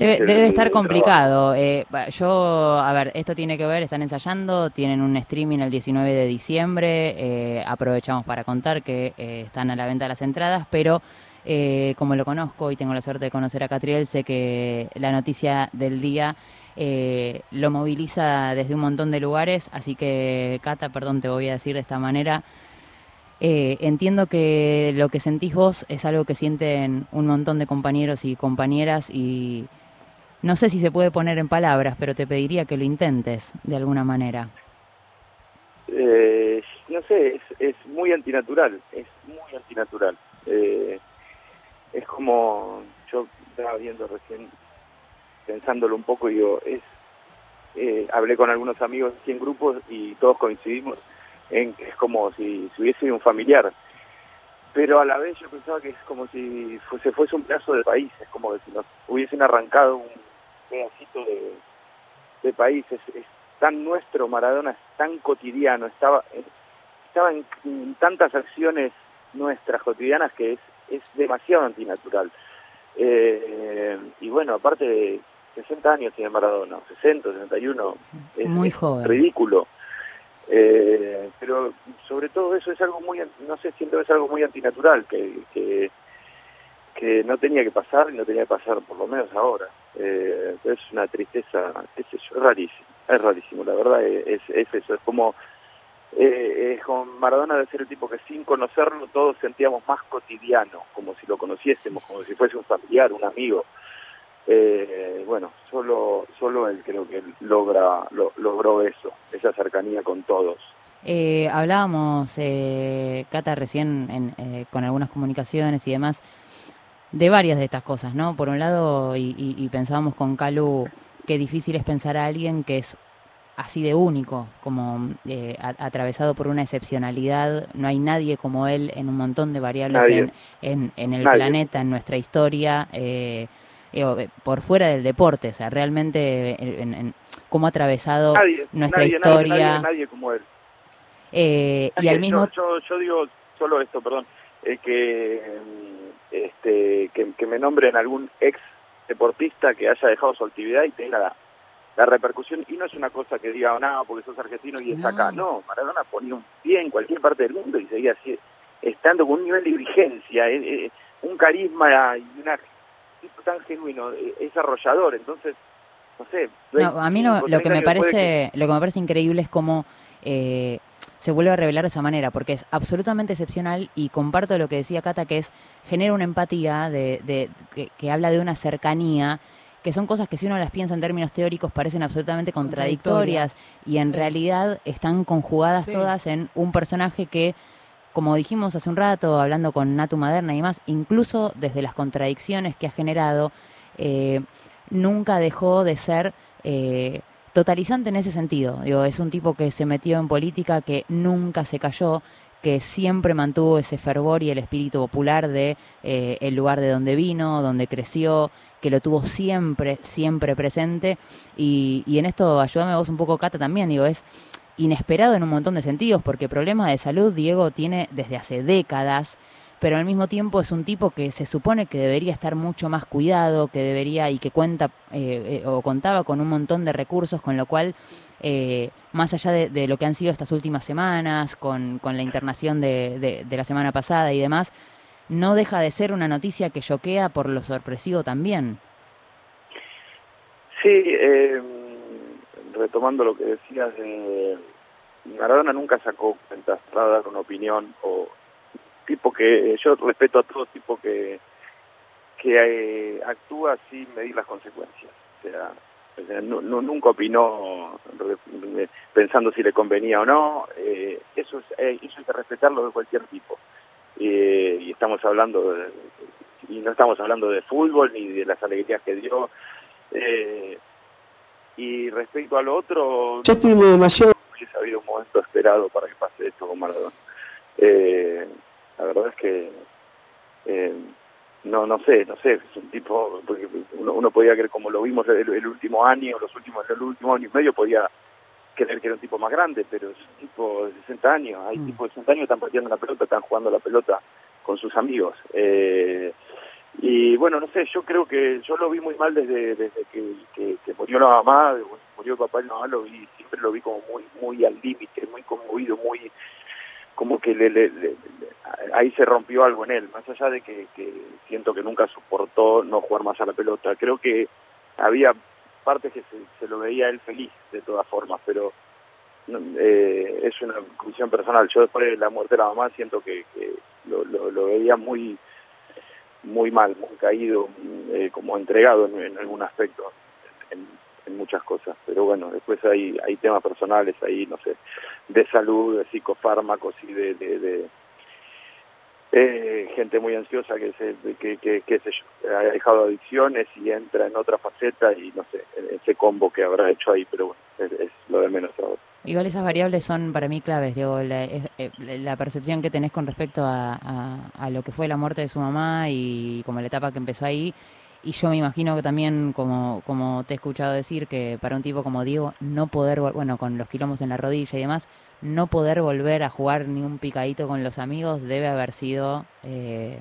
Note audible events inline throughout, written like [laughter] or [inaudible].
Debe, estar complicado. Eh, yo, a ver, esto tiene que ver, están ensayando, tienen un streaming el 19 de diciembre, eh, aprovechamos para contar que eh, están a la venta las entradas, pero como lo conozco y tengo la suerte de conocer a Catriel, sé que la noticia del día lo moviliza desde un montón de lugares, así que Cata, perdón, te voy a decir de esta manera. entiendo que lo que sentís vos es algo que sienten un montón de compañeros y compañeras y no sé si se puede poner en palabras, pero te pediría que lo intentes de alguna manera. Eh, no sé, es, es, muy antinatural, es muy antinatural. Eh, es como, yo estaba viendo recién, pensándolo un poco, digo, es, eh, hablé con algunos amigos en grupos y todos coincidimos en que es como si, si hubiese un familiar. Pero a la vez yo pensaba que es como si fuese, fuese un pedazo de país, es como si nos hubiesen arrancado un, pedacito de, de país, es, tan nuestro, Maradona es tan cotidiano, estaba, estaba en, tantas acciones nuestras cotidianas que es, es demasiado antinatural. Eh, y bueno, aparte de 60 años tiene Maradona, 60, 61, es, muy joven. ridículo. Eh, pero sobre todo eso es algo muy, no sé, siento que es algo muy antinatural, que, que, que no tenía que pasar y no tenía que pasar por lo menos ahora. Eh, es una tristeza, es, es rarísimo, es rarísimo, la verdad es, es eso, es como eh, con Maradona de ser el tipo que sin conocerlo todos sentíamos más cotidiano, como si lo conociésemos, como si fuese un familiar, un amigo. Eh, bueno, solo solo él creo que logra lo, logró eso, esa cercanía con todos. Eh, hablábamos, eh, Cata, recién en, eh, con algunas comunicaciones y demás, de varias de estas cosas, ¿no? Por un lado, y, pensábamos con Calu, qué difícil es pensar a alguien que es así de único, como eh, atravesado por una excepcionalidad. No hay nadie como él en un montón de variables en, en, el planeta, en nuestra historia, eh, eh, por fuera del deporte. O sea, realmente en, cómo ha atravesado nuestra historia. Nadie, como él. y al mismo... Yo, yo, digo solo esto, perdón, que este, que, me nombren algún ex deportista que haya dejado su actividad y tenga la, repercusión. Y no es una cosa que diga, no, porque sos argentino y es acá. No, Maradona ponía un pie en cualquier parte del mundo y seguía así, estando con un nivel de vigencia, eh, eh, un carisma y un tipo tan genuino, eh, es arrollador. Entonces, no sé. a mí lo, que me parece, lo que me parece increíble es cómo eh, se vuelve a revelar de esa manera, porque es absolutamente excepcional y comparto lo que decía Cata, que es genera una empatía de, que, habla de una cercanía que son cosas que si uno las piensa en términos teóricos parecen absolutamente contradictorias, y en realidad están conjugadas todas en un personaje que, como dijimos hace un rato, hablando con Natu Maderna y demás, incluso desde las contradicciones que ha generado, eh, nunca dejó de ser eh, totalizante en ese sentido. Digo, es un tipo que se metió en política, que nunca se cayó, que siempre mantuvo ese fervor y el espíritu popular de eh, el lugar de donde vino, donde creció, que lo tuvo siempre, siempre presente. Y, y en esto, ayúdame vos un poco, Cata, también, digo, es inesperado en un montón de sentidos, porque problemas de salud Diego tiene desde hace décadas pero al mismo tiempo es un tipo que se supone que debería estar mucho más cuidado, que debería y que cuenta eh, eh, o contaba con un montón de recursos, con lo cual, eh, más allá de, lo que han sido estas últimas semanas, con, la internación de, de, la semana pasada y demás, no deja de ser una noticia que choquea por lo sorpresivo también. Sí, retomando lo que decías, Maradona nunca sacó cuentas para dar opinión o tipo que yo respeto a todo tipo que que eh, actúa sin medir las consecuencias. O sea, no, nunca opinó pensando si le convenía o no. Eh, eso, es, eh, eso hay que respetarlo de cualquier tipo. y estamos hablando de, y no estamos hablando de fútbol ni de las alegrías que dio. y respecto a lo otro, ya tuvimos demasiado. Hubiese habido un momento esperado para que pase esto con Maradona. Eh, la verdad es que eh, no no sé, no sé, es un tipo, porque uno, uno podía creer como lo vimos el, último año, los últimos, el último año y medio podía creer que era un tipo más grande, pero es un tipo de 60 años, hay mm. tipos de 60 años que están pateando la pelota, están jugando la pelota con sus amigos. Eh, Y bueno, no sé, yo creo que yo lo vi muy mal desde, desde que, que, murió la mamá, murió el papá y la mamá, lo vi, siempre lo vi como muy muy al límite, muy conmovido, muy como que le, ahí se rompió algo en él, más allá de que, siento que nunca soportó no jugar más a la pelota. Creo que había partes que se, lo veía él feliz de todas formas, pero eh, es una conclusión personal. Yo después de la muerte de la mamá siento que, lo, lo, veía muy muy mal, muy caído, eh, como entregado en, algún aspecto, en, muchas cosas. Pero bueno, después hay, temas personales ahí, no sé, de salud, de psicofármacos y de, de, eh, gente muy ansiosa que se, que, que, que se ha dejado adicciones y entra en otra faceta y no sé, ese combo que habrá hecho ahí, pero bueno, es, lo de menos ahora. Igual esas variables son para mí claves, digo, la, eh, la percepción que tenés con respecto a, lo que fue la muerte de su mamá y como la etapa que empezó ahí. Y yo me imagino que también, como, como te he escuchado decir, que para un tipo como Diego, no poder, bueno, con los quilombos en la rodilla y demás, no poder volver a jugar ni un picadito con los amigos debe haber sido eh,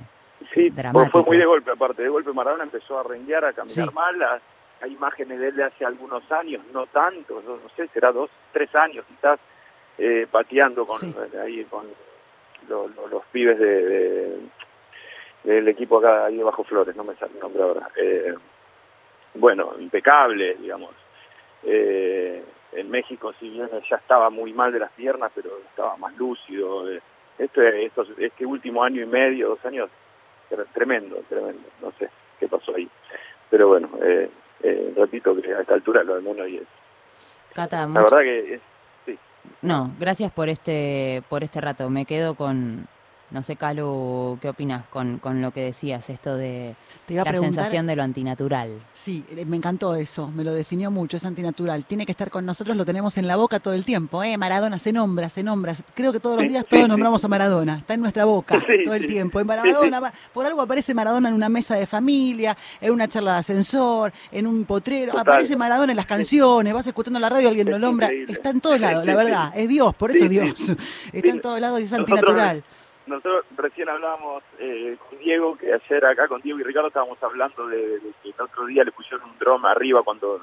sí, fue muy de golpe, aparte, de golpe Maradona empezó a renguear, a caminar mal, hay imágenes de él de hace algunos años, no tanto, no, sé, será dos, tres años quizás, eh, pateando con, ahí, con los pibes de, del equipo acá ahí bajo Flores, no me sale el nombre ahora. Eh, bueno, impecable, digamos. Eh, en México, si bien ya estaba muy mal de las piernas, pero estaba más lúcido. Este, estos, este último año y medio, dos años, tremendo, tremendo. No sé qué pasó ahí. Pero bueno, eh, eh, repito que a esta altura lo de Mono y es. Cata, la verdad que sí. No, gracias por este por este rato. Me quedo con no sé, Calu, ¿qué opinas con, con lo que decías, esto de la sensación de lo antinatural? Sí, eh, me encantó eso, me lo definió mucho, es antinatural. Tiene que estar con nosotros, lo tenemos en la boca todo el tiempo. ¿eh? Maradona se nombra, se nombra. Creo que todos los días todos nombramos a Maradona, está en nuestra boca [laughs] todo el tiempo. En Maradona, por algo aparece Maradona en una mesa de familia, en una charla de ascensor, en un potrero. Aparece Maradona en las canciones, vas escuchando la radio, alguien lo nombra. Está en todos lados, la verdad, es Dios, por eso es Dios. [laughs] Está en todos lados y es antinatural nosotros recién hablábamos eh, con Diego, que ayer acá con Diego y Ricardo estábamos hablando de, que el otro día le pusieron un dron arriba cuando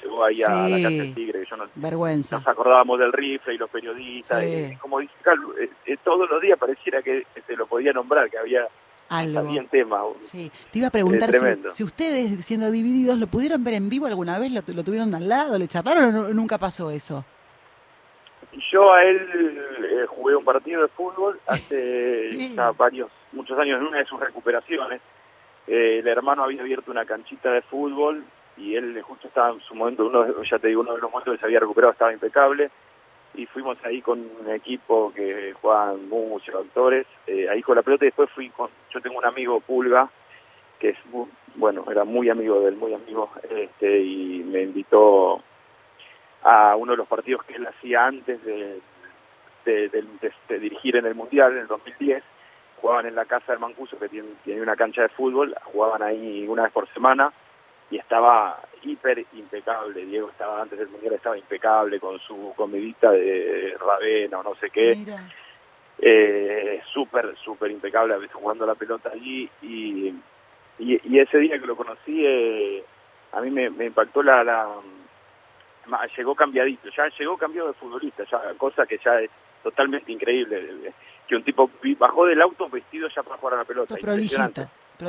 llegó ahí a la casa del Tigre. Que yo no, Vergüenza. Nos acordábamos del rifle y los periodistas. como dice Carlos, eh, eh, todos los días pareciera que se lo podía nombrar, que había algo. Había tema. Sí, te iba a preguntar si, ustedes, siendo divididos, ¿lo pudieron ver en vivo alguna vez? ¿Lo, lo tuvieron al lado? ¿Le charlaron o nunca pasó eso? Yo a él eh, jugué un partido de fútbol hace [laughs] varios, muchos años en una de sus recuperaciones. Eh, el hermano había abierto una canchita de fútbol y él justo estaba en su momento, uno, ya te digo, uno de los momentos que se había recuperado estaba impecable. Y fuimos ahí con un equipo que juegan muchos actores, eh, ahí con la pelota. Y después fui con, yo tengo un amigo Pulga, que es, bueno, era muy amigo del muy amigo, este, y me invitó a uno de los partidos que él hacía antes de, de, dirigir en el Mundial, en el 2010. Jugaban en la casa del Mancuso, que tiene, tiene una cancha de fútbol, jugaban ahí una vez por semana y estaba hiper impecable. Diego estaba antes del Mundial, estaba impecable con su comidita de ravena o no sé qué. Eh, súper, súper impecable, a veces jugando la pelota allí. Y, y, ese día que lo conocí, eh, a mí me, me impactó la, la, llegó cambiadito, ya llegó cambiado de futbolista, ya cosa que ya es totalmente increíble, que un tipo bajó del auto vestido ya para jugar a la pelota.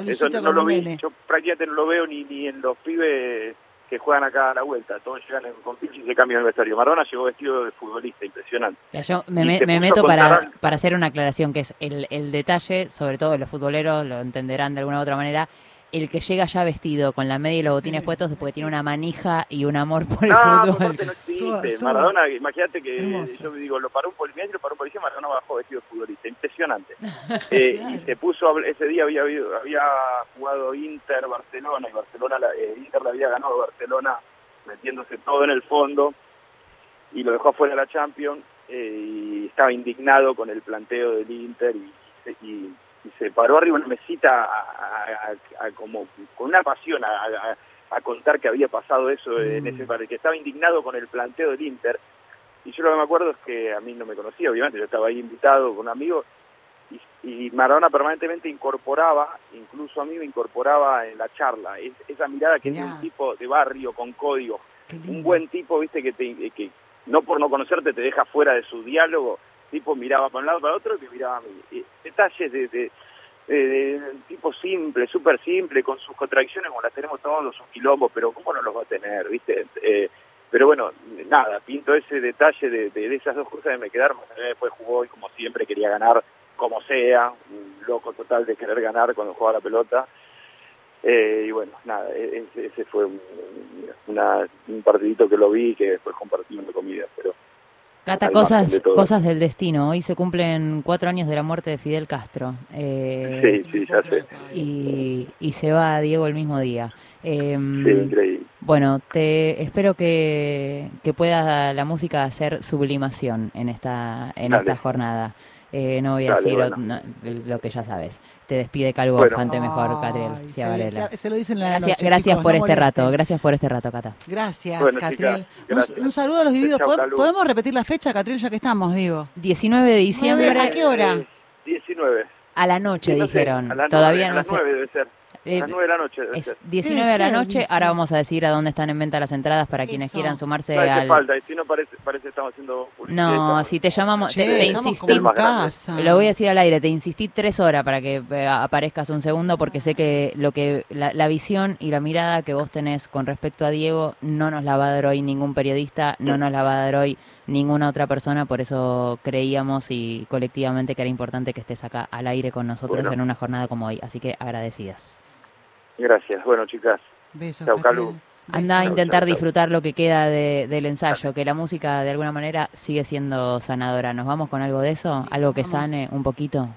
Eso no lo vi, yo prácticamente no lo veo ni, ni en los pibes que juegan acá a la vuelta, todos llegan con pinche y se cambian el vestuario. Maradona llegó vestido de futbolista, impresionante. yo me, meto para, para hacer una aclaración, que es el, el detalle, sobre todo los futboleros lo entenderán de alguna u otra manera, el que llega ya vestido con la media y los botines puestos después tiene una manija y un amor por el fútbol. No, existe. Maradona, imagínate que yo digo, lo paró un policía, lo paró un policía, Maradona bajó vestido de futbolista, impresionante. [laughs] eh, Y se puso, ese día había, había jugado Inter, Barcelona, y Barcelona, eh, Inter le había ganado Barcelona metiéndose todo en el fondo, y lo dejó afuera de la Champions, eh, y estaba indignado con el planteo del Inter, y, y y se paró arriba una mesita a, como con una pasión a, contar que había pasado eso en ese mm. partido, que estaba indignado con el planteo del Inter. Y yo lo que me acuerdo es que a mí no me conocía, obviamente, yo estaba ahí invitado con un amigo y, Maradona permanentemente incorporaba, incluso a mí me incorporaba en la charla, esa mirada que tiene un tipo de barrio con código, un buen tipo, viste, que, te, que no por no conocerte te deja fuera de su diálogo, tipo miraba para un lado para otro y que miraba a mí. Detalles de, de, tipo simple, súper simple, con sus contradicciones como las tenemos todos, sus quilombos, pero ¿cómo no los va a tener, viste? Eh, pero bueno, nada, pinto ese detalle de, esas dos cosas de me quedar, después jugó y como siempre quería ganar como sea, un loco total de querer ganar cuando jugaba la pelota. Eh, y bueno, nada, e, ese, ese fue un, un partidito que lo vi que después compartimos de comida, pero... Cata, cosas, cosas del destino. Hoy se cumplen cuatro años de la muerte de Fidel Castro. Eh, sí, sí, ya sé. Y, y, se va Diego el mismo día. Eh, sí, increíble. Bueno, te espero que, que pueda la música hacer sublimación en esta, en esta jornada. Eh, no voy a decir lo que ya sabes. Te despide Calvo bueno. mejor, Catriel. se, lo dicen en la Gracias, gracias por este rato, gracias por este rato, Cata. Gracias, Catriel. Un, saludo a los divididos. ¿Podemos repetir la fecha, Catriel, ya que estamos, digo? 19 de diciembre. ¿A qué hora? 19. A la noche, dijeron. Todavía no sé. debe ser. Eh, a las 9 de la noche. Es 19 de la noche. Ahora vamos a decir a dónde están en venta las entradas para quienes quieran sumarse no al. falta, y si no parece, parece que estamos haciendo. No, si te llamamos, te, insistí. Lo voy a decir al aire, te insistí tres horas para que eh, aparezcas un segundo porque sé que lo que la, la, visión y la mirada que vos tenés con respecto a Diego no nos la va a dar hoy ningún periodista, no nos la va a dar hoy ninguna otra persona, por eso creíamos y colectivamente que era importante que estés acá al aire con nosotros en una jornada como hoy. Así que agradecidas. Gracias. Bueno, chicas. Besos. Chau, Calu. Anda a intentar disfrutar lo que queda del ensayo, que la música de alguna manera sigue siendo sanadora. ¿Nos vamos con algo de eso? ¿Algo que sane un poquito?